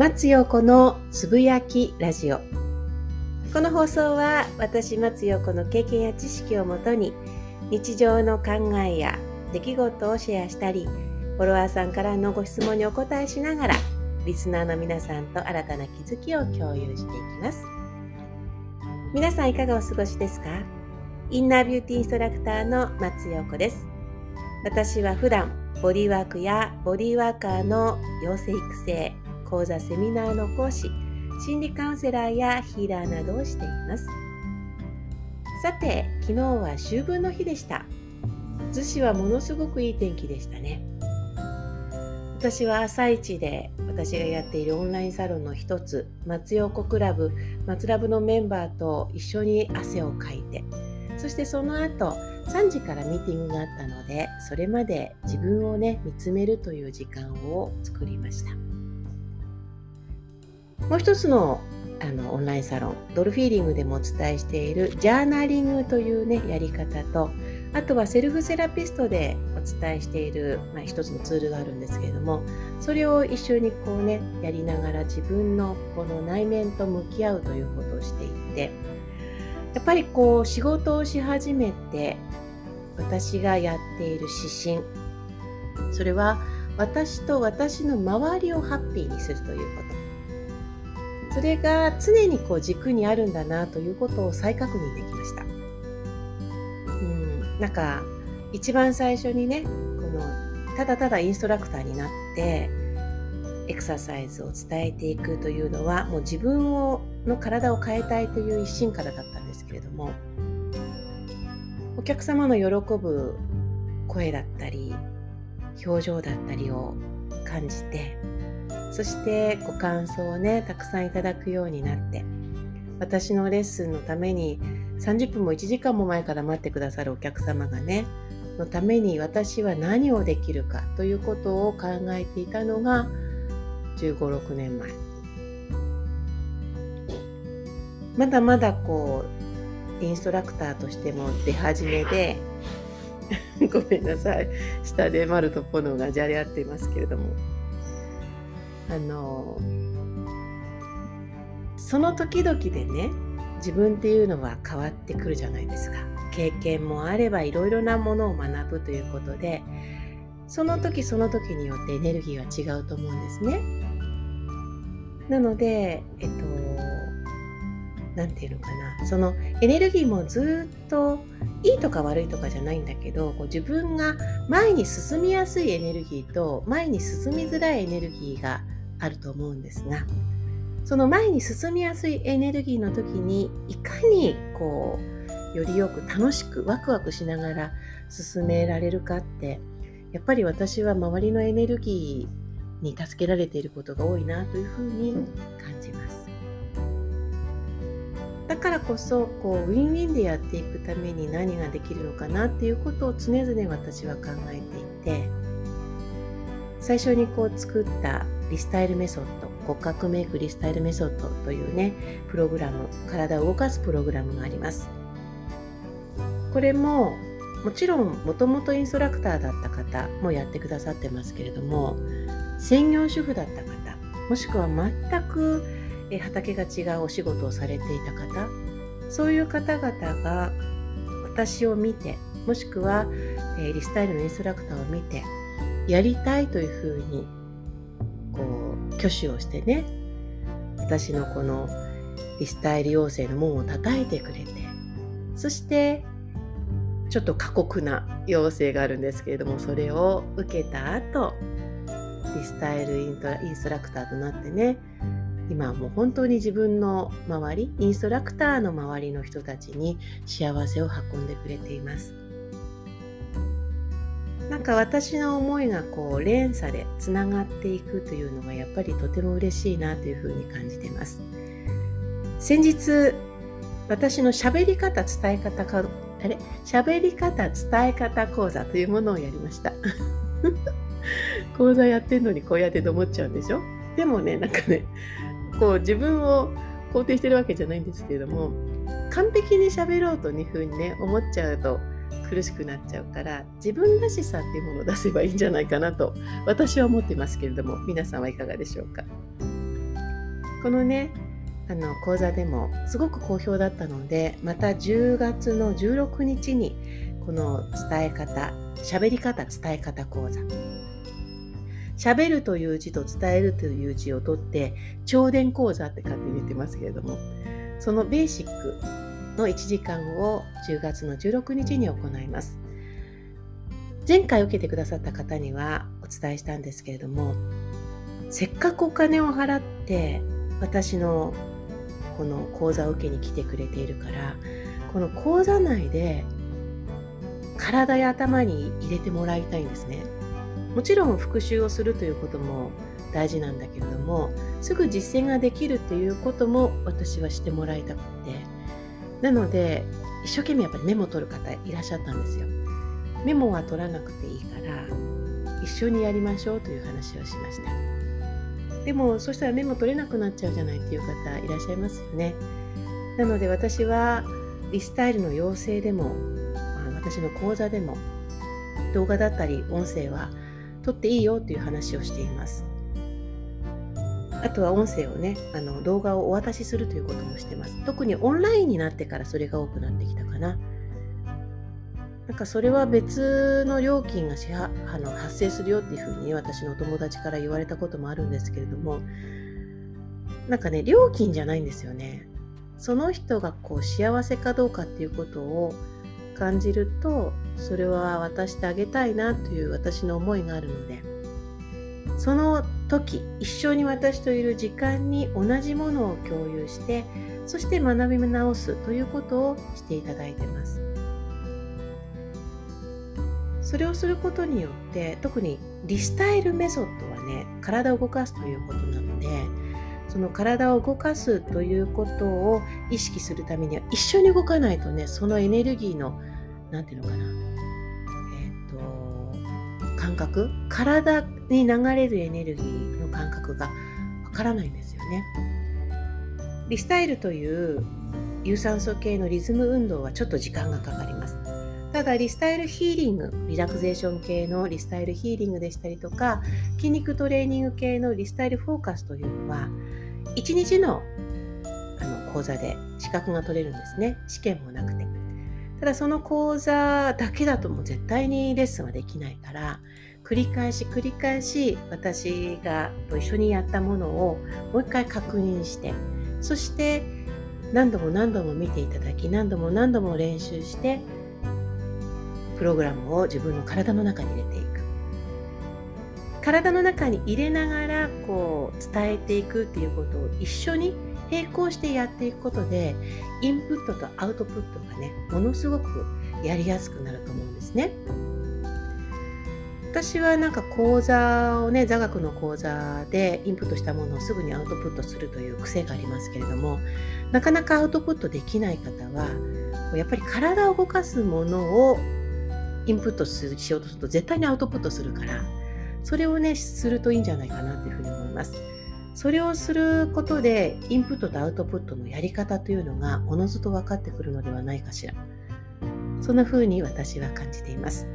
松陽子のつぶやきラジオ。この放送は私松陽子の経験や知識をもとに日常の考えや出来事をシェアしたりフォロワーさんからのご質問にお答えしながらリスナーの皆さんと新たな気づきを共有していきます。皆さんいかがお過ごしですか？インナービューティーインストラクターの松陽子です。私は普段ボディワークやボディワーカーの養成育成講座セミナーの講師心理カウンセラーやヒーラーなどをしています。さて昨日は秋分の日でした。逗子はものすごくいい天気でしたね。私は朝一で私がやっているオンラインサロンの一つ松陽子クラブ松ラブのメンバーと一緒に汗をかいてそしてその後3時からミーティングがあったのでそれまで自分をね見つめるという時間を作りました。もう一つのあのオンラインサロンドルフィーリングでもお伝えしているジャーナリングというねやり方とあとはセルフセラピストでお伝えしている、まあ、一つのツールがあるんですけれどもそれを一緒にこうねやりながら自分のこの内面と向き合うということをしていてやっぱりこう仕事をし始めて私がやっている指針それは私と私の周りをハッピーにするということ。それが常にこう軸にあるんだなということを再確認できました。うん、なんか一番最初にねこのただただインストラクターになってエクササイズを伝えていくというのはもう自分をの体を変えたいという一心からだったんですけれどもお客様の喜ぶ声だったり表情だったりを感じてそしてご感想をねたくさんいただくようになって私のレッスンのために30分も1時間も前から待ってくださるお客様がねのために私は何をできるかということを考えていたのが1 5 6年前。まだまだこうインストラクターとしても出始めで ごめんなさい。下で丸とポノがじゃれ合っていますけれども。あのその時々でね自分っていうのは変わってくるじゃないですか。経験もあればいろいろなものを学ぶということでその時その時によってエネルギーは違うと思うんですね。なのでえっと何て言うのかな。そのエネルギーもずっといいとか悪いとかじゃないんだけどこう自分が前に進みやすいエネルギーと前に進みづらいエネルギーがあると思うんですがその前に進みやすいエネルギーの時にいかにこうよりよく楽しくワクワクしながら進められるかってやっぱり私は周りのエネルギーに助けられていることが多いなというふうに感じます。だからこそこうウィンウィンでやっていくために何ができるのかなっていうことを常々私は考えていて最初にこう作ったリスタイルメソッド骨格メイクリスタイルメソッドというねプログラム体を動かすプログラムがあります。これももちろんもともとインストラクターだった方もやってくださってますけれども専業主婦だった方もしくは全く畑が違うお仕事をされていた方そういう方々が私を見てもしくはリスタイルのインストラクターを見てやりたいというふうにこう挙手をしてね私のこのリスタイル養成の門を叩いてくれてそしてちょっと過酷な要請があるんですけれどもそれを受けた後リスタイルインストラクターとなってね今はもう本当に自分の周りインストラクターの周りの人たちに幸せを運んでくれています。なんか私の思いがこう連鎖でつながっていくというのがやっぱりとても嬉しいなというふうに感じてます。先日私の喋り方伝え方かあれ？喋り方伝え方講座というものをやりました。講座やってんのにこうやってと思っちゃうんでしょ？でもねなんかねこう自分を肯定してるわけじゃないんですけれども完璧に喋ろうというふうにね思っちゃうと苦しくなっちゃうから自分らしさっていうものを出せばいいんじゃないかなと私は思ってますけれども皆さんはいかがでしょうか？このねあの講座でもすごく好評だったのでまた10月の16日にこの伝え方喋り方伝え方講座。喋るという字と伝えるという字を取って超伝講座って勝手に言ってますけれどもそのベーシックの1時間を10月の16日に行います。前回受けてくださった方にはお伝えしたんですけれどもせっかくお金を払って私のこの講座を受けに来てくれているからこの講座内で体や頭に入れてもらいたいんですね。もちろん復習をするということも大事なんだけれどもすぐ実践ができるっていうことも私はしてもらいたくてなので一生懸命やっぱりメモ取る方いらっしゃったんですよ。メモは取らなくていいから一緒にやりましょうという話をしました。でもそしたらメモ取れなくなっちゃうじゃないっていう方いらっしゃいますよね。なので私はリスタイルの養成でも私の講座でも動画だったり音声は撮っていいよっていう話をしています。あとは音声をねあの動画をお渡しするということもしてます。特にオンラインになってからそれが多くなってきたかな。なんかそれは別の料金が支あの発生するよっていうふうに私のお友達から言われたこともあるんですけれどもなんかね料金じゃないんですよね。その人がこう幸せかどうかっていうことを感じるとそれは渡してあげたいなという私の思いがあるのでその時一緒に私といる時間に同じものを共有してそして学び直すということをしていただいてます。それをすることによって特にリスタイルメソッドはね体を動かすということなのでその体を動かすということを意識するためには一緒に動かないとねそのエネルギーの何て言うのかな、感覚体に流れるエネルギーの感覚がわからないんですよね。リスタイルという有酸素系のリズム運動はちょっと時間がかかります。ただリスタイルヒーリングリラクゼーション系のリスタイルヒーリングでしたりとか筋肉トレーニング系のリスタイルフォーカスというのは1日のあの講座で資格が取れるんですね試験もなくてただその講座だけだともう絶対にレッスンはできないから繰り返し繰り返し私がと一緒にやったものをもう一回確認してそして何度も何度も見ていただき何度も何度も練習してプログラムを自分の体の中に入れていく。体の中に入れながらこう伝えていくっていうことを一緒に並行してやっていくことでインプットとアウトプットがねものすごくやりやすくなると思うんですね。私はなんか講座をね座学の講座でインプットしたものをすぐにアウトプットするという癖がありますけれどもなかなかアウトプットできない方はやっぱり体を動かすものをインプットしようとすると絶対にアウトプットするからそれをねするといいんじゃないかなというふうに思います。それをすることでインプットとアウトプットのやり方というのがおのずと分かってくるのではないかしら。そんな風に私は感じています。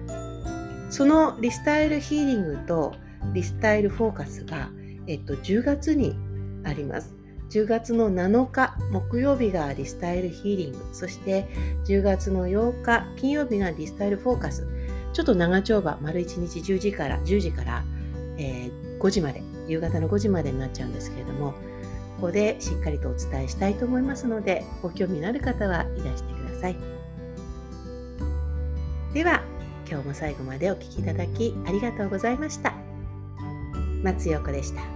そのリスタイルヒーリングとリスタイルフォーカスが、えっと、10月にあります。10月の7日木曜日がリスタイルヒーリングそして10月の8日金曜日がリスタイルフォーカスちょっと長丁場丸1日10時から10時から、えー、5時まで夕方の5時までになっちゃうんですけれどもここでしっかりとお伝えしたいと思いますのでご興味のある方はいらしてください。では今日も最後までお聴きいただきありがとうございました。松陽子でした。